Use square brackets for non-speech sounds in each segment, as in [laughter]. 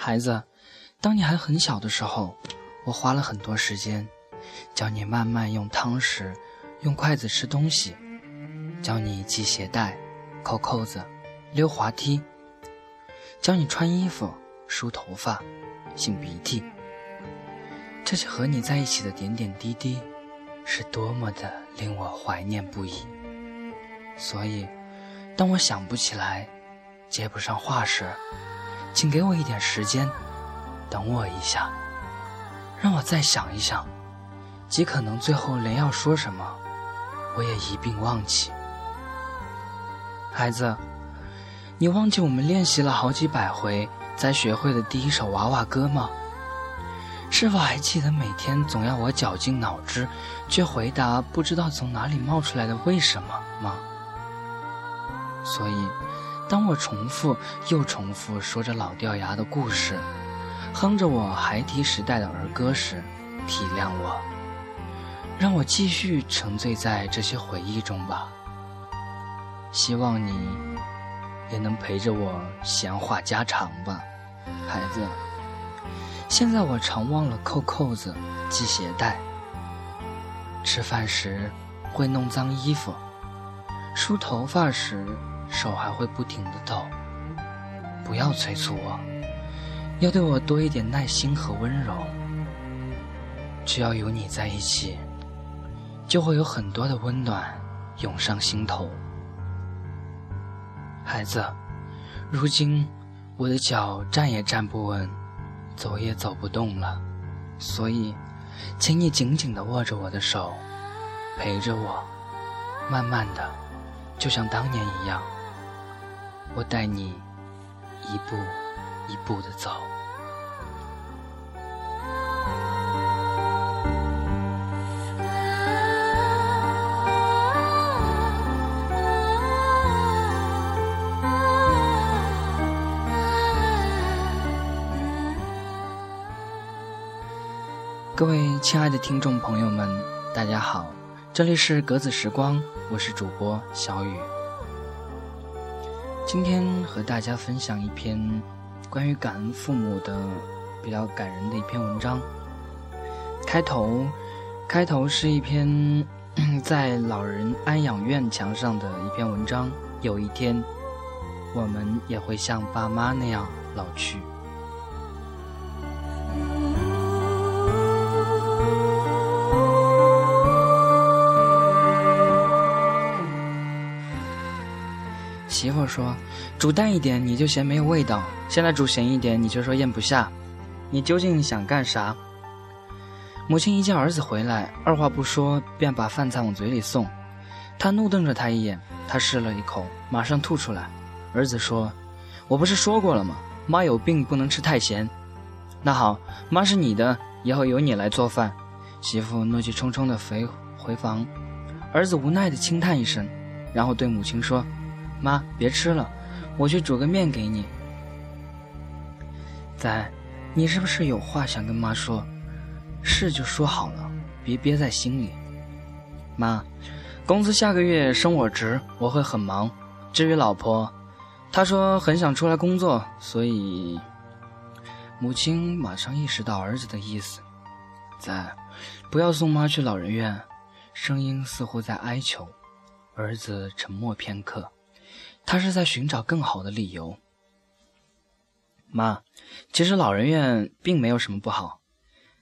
孩子，当你还很小的时候，我花了很多时间，教你慢慢用汤匙、用筷子吃东西，教你系鞋带、扣扣子、溜滑梯，教你穿衣服、梳头发、擤鼻涕。这些和你在一起的点点滴滴，是多么的令我怀念不已。所以，当我想不起来、接不上话时，请给我一点时间，等我一下，让我再想一想，极可能最后连要说什么，我也一并忘记。孩子，你忘记我们练习了好几百回才学会的第一首娃娃歌吗？是否还记得每天总要我绞尽脑汁，却回答不知道从哪里冒出来的为什么吗？所以，当我重复又重复说着老掉牙的故事，哼着我孩提时代的儿歌时，体谅我，让我继续沉醉在这些回忆中吧。希望你也能陪着我闲话家常吧，孩子。现在我常忘了扣扣子、系鞋带，吃饭时会弄脏衣服，梳头发时。手还会不停的抖。不要催促我，要对我多一点耐心和温柔。只要有你在一起，就会有很多的温暖涌上心头。孩子，如今我的脚站也站不稳，走也走不动了，所以，请你紧紧的握着我的手，陪着我，慢慢的，就像当年一样。我带你一步一步的走。各位亲爱的听众朋友们，大家好，这里是格子时光，我是主播小雨。今天和大家分享一篇关于感恩父母的比较感人的一篇文章。开头，开头是一篇 [coughs] 在老人安养院墙上的一篇文章。有一天，我们也会像爸妈那样老去。媳妇说：“煮淡一点，你就嫌没有味道；现在煮咸一点，你就说咽不下。你究竟想干啥？”母亲一见儿子回来，二话不说便把饭菜往嘴里送。他怒瞪着他一眼，他试了一口，马上吐出来。儿子说：“我不是说过了吗？妈有病，不能吃太咸。”那好，妈是你的，以后由你来做饭。媳妇怒气冲冲地回回房。儿子无奈地轻叹一声，然后对母亲说。妈，别吃了，我去煮个面给你。仔，你是不是有话想跟妈说？是就说好了，别憋在心里。妈，公司下个月升我职，我会很忙。至于老婆，她说很想出来工作，所以……母亲马上意识到儿子的意思。仔，不要送妈去老人院。声音似乎在哀求。儿子沉默片刻。他是在寻找更好的理由。妈，其实老人院并没有什么不好。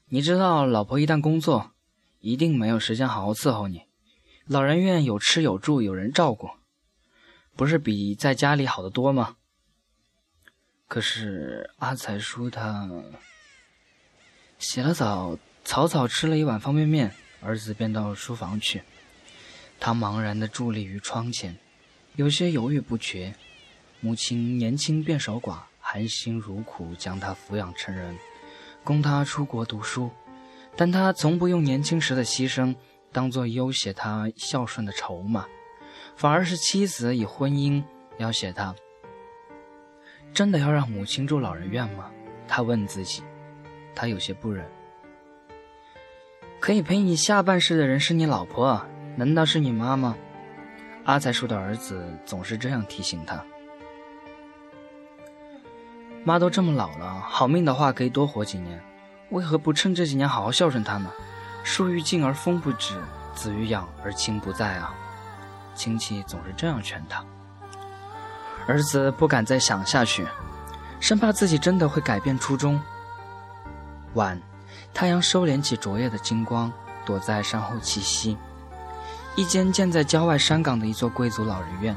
你知道，老婆一旦工作，一定没有时间好好伺候你。老人院有吃有住，有人照顾，不是比在家里好得多吗？可是阿才叔他洗了澡，草草吃了一碗方便面，儿子便到书房去。他茫然地伫立于窗前。有些犹豫不决，母亲年轻便守寡，含辛茹苦将他抚养成人，供他出国读书，但他从不用年轻时的牺牲当做优写他孝顺的筹码，反而是妻子以婚姻要挟他。真的要让母亲住老人院吗？他问自己，他有些不忍。可以陪你下半世的人是你老婆，难道是你妈吗？阿才叔的儿子总是这样提醒他。妈都这么老了，好命的话可以多活几年，为何不趁这几年好好孝顺他呢？树欲静而风不止，子欲养而亲不在啊！亲戚总是这样劝他。儿子不敢再想下去，生怕自己真的会改变初衷。晚，太阳收敛起昨夜的金光，躲在山后栖息。一间建在郊外山岗的一座贵族老人院。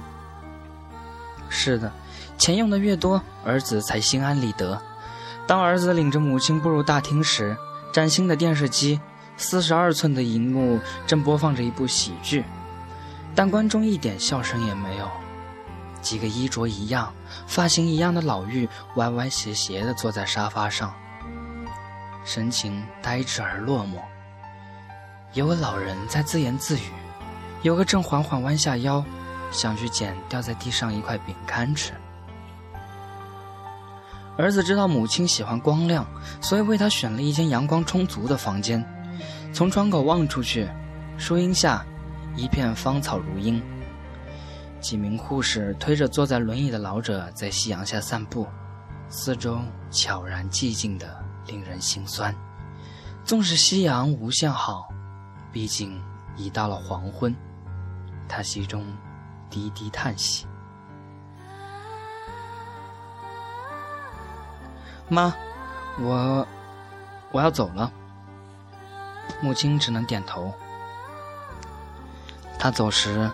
是的，钱用的越多，儿子才心安理得。当儿子领着母亲步入大厅时，崭新的电视机，四十二寸的荧幕正播放着一部喜剧，但观众一点笑声也没有。几个衣着一样、发型一样的老妪歪歪斜斜地坐在沙发上，神情呆滞而落寞。有个老人在自言自语，有个正缓缓弯下腰，想去捡掉在地上一块饼干吃。儿子知道母亲喜欢光亮，所以为她选了一间阳光充足的房间。从窗口望出去，树荫下一片芳草如茵。几名护士推着坐在轮椅的老者在夕阳下散步，四周悄然寂静的令人心酸。纵使夕阳无限好，毕竟已到了黄昏。他心中低低叹息：“妈，我我要走了。”母亲只能点头。他走时。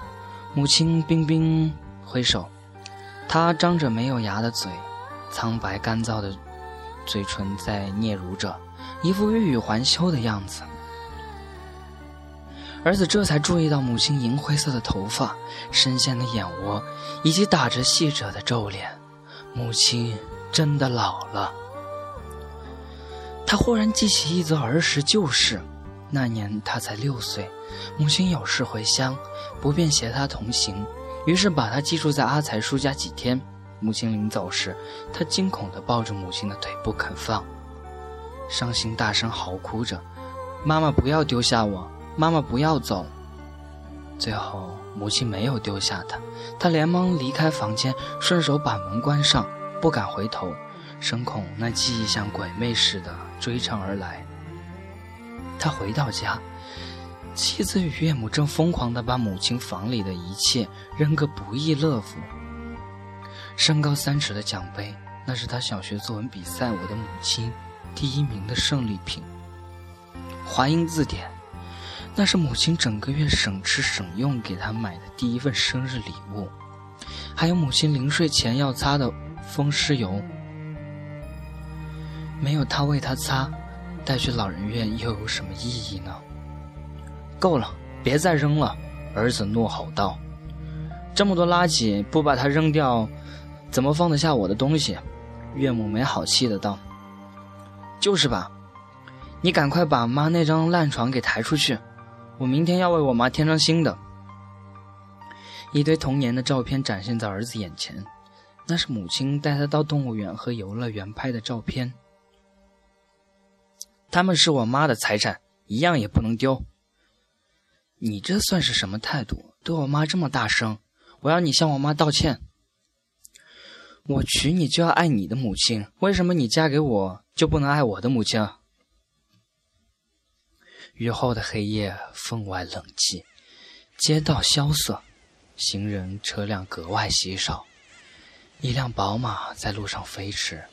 母亲冰冰挥手，他张着没有牙的嘴，苍白干燥的嘴唇在嗫嚅着，一副欲语还休的样子。儿子这才注意到母亲银灰色的头发、深陷的眼窝，以及打着细褶的皱脸。母亲真的老了。他忽然记起一则儿时旧事。那年他才六岁，母亲有事回乡，不便携他同行，于是把他寄住在阿才叔家几天。母亲临走时，他惊恐地抱着母亲的腿不肯放，伤心大声嚎哭着：“妈妈不要丢下我，妈妈不要走。”最后，母亲没有丢下他，他连忙离开房间，顺手把门关上，不敢回头，生恐那记忆像鬼魅似的追上而来。他回到家，妻子与岳母正疯狂地把母亲房里的一切扔个不亦乐乎。身高三尺的奖杯，那是他小学作文比赛我的母亲第一名的胜利品。华英字典，那是母亲整个月省吃省用给他买的第一份生日礼物。还有母亲临睡前要擦的风湿油，没有他为他擦。带去老人院又有什么意义呢？够了，别再扔了！儿子怒吼道：“这么多垃圾，不把它扔掉，怎么放得下我的东西？”岳母没好气的道：“就是吧，你赶快把妈那张烂床给抬出去，我明天要为我妈添张新的。”一堆童年的照片展现在儿子眼前，那是母亲带他到动物园和游乐园拍的照片。他们是我妈的财产，一样也不能丢。你这算是什么态度？对我妈这么大声！我要你向我妈道歉。我娶你就要爱你的母亲，为什么你嫁给我就不能爱我的母亲？雨后的黑夜分外冷寂，街道萧瑟，行人车辆格外稀少。一辆宝马在路上飞驰，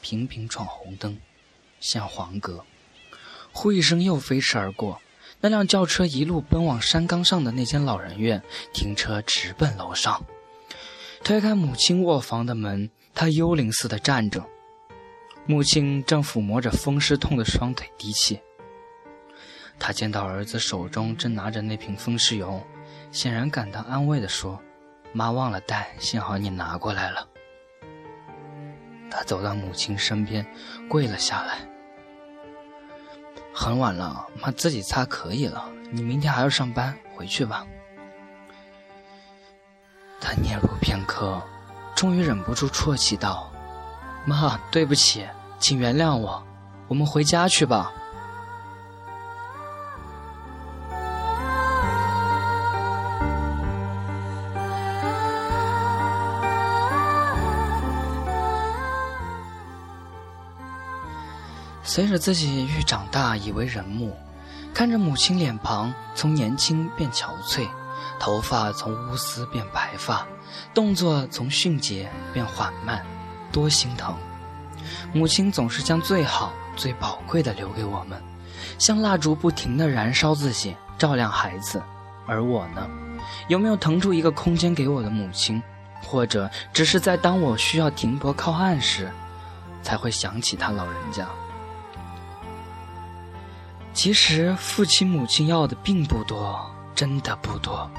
频频闯红灯，像黄格。呼一声，又飞驰而过。那辆轿车一路奔往山岗上的那间老人院，停车直奔楼上。推开母亲卧房的门，他幽灵似的站着。母亲正抚摸着风湿痛的双腿低泣。他见到儿子手中正拿着那瓶风湿油，显然感到安慰地说：“妈忘了带，幸好你拿过来了。”他走到母亲身边，跪了下来。很晚了，妈自己擦可以了。你明天还要上班，回去吧。他嗫嚅片刻，终于忍不住啜泣道：“妈，对不起，请原谅我，我们回家去吧。”随着自己愈长大，已为人母，看着母亲脸庞从年轻变憔悴，头发从乌丝变白发，动作从迅捷变缓慢，多心疼。母亲总是将最好、最宝贵的留给我们，像蜡烛不停地燃烧自己，照亮孩子。而我呢，有没有腾出一个空间给我的母亲？或者只是在当我需要停泊靠岸时，才会想起他老人家？其实父亲母亲要的并不多，真的不多，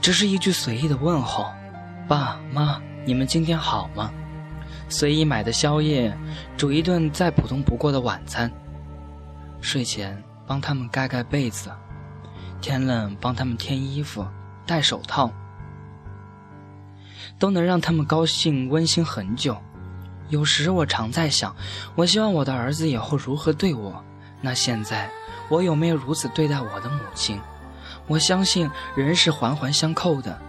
只是一句随意的问候：“爸妈，你们今天好吗？”随意买的宵夜，煮一顿再普通不过的晚餐。睡前帮他们盖盖被子，天冷帮他们添衣服、戴手套，都能让他们高兴温馨很久。有时我常在想，我希望我的儿子以后如何对我，那现在我有没有如此对待我的母亲？我相信人是环环相扣的。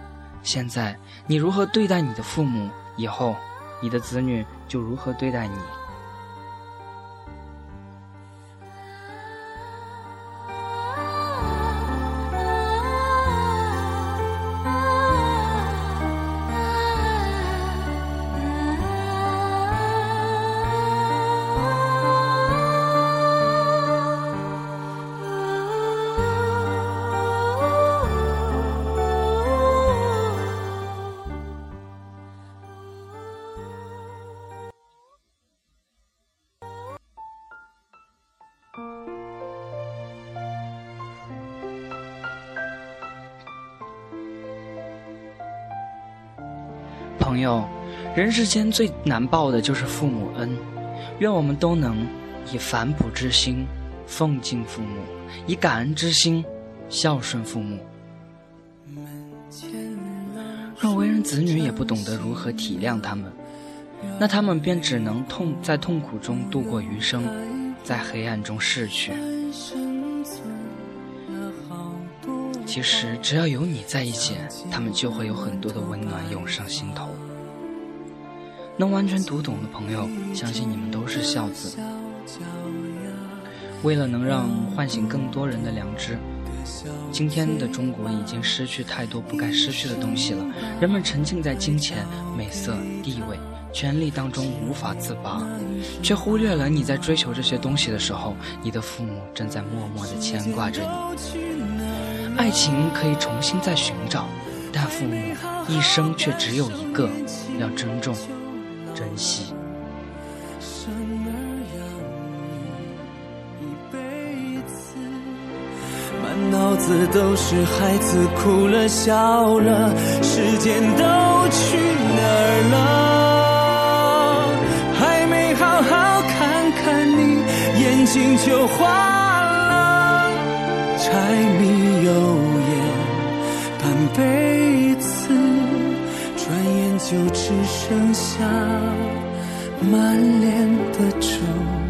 现在你如何对待你的父母，以后。你的子女就如何对待你？朋友，人世间最难报的就是父母恩，愿我们都能以反哺之心奉敬父母，以感恩之心孝顺父母。若为人子女也不懂得如何体谅他们，那他们便只能痛在痛苦中度过余生，在黑暗中逝去。其实，只要有你在一起，他们就会有很多的温暖涌上心头。能完全读懂的朋友，相信你们都是孝子。为了能让唤醒更多人的良知，今天的中国已经失去太多不该失去的东西了。人们沉浸在金钱、美色、地位、权力当中无法自拔，却忽略了你在追求这些东西的时候，你的父母正在默默地牵挂着你。爱情可以重新再寻找，但父母一生却只有一个，要珍重、珍惜。生儿养女一辈子满脑子都是孩子哭了笑了，时间都去哪儿了？还没好好看看你，眼睛就花了。柴米油盐半辈子，就只剩下满脸的皱。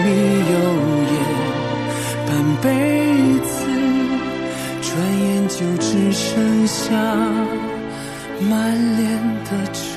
柴米油盐半辈子，转眼就只剩下满脸的皱。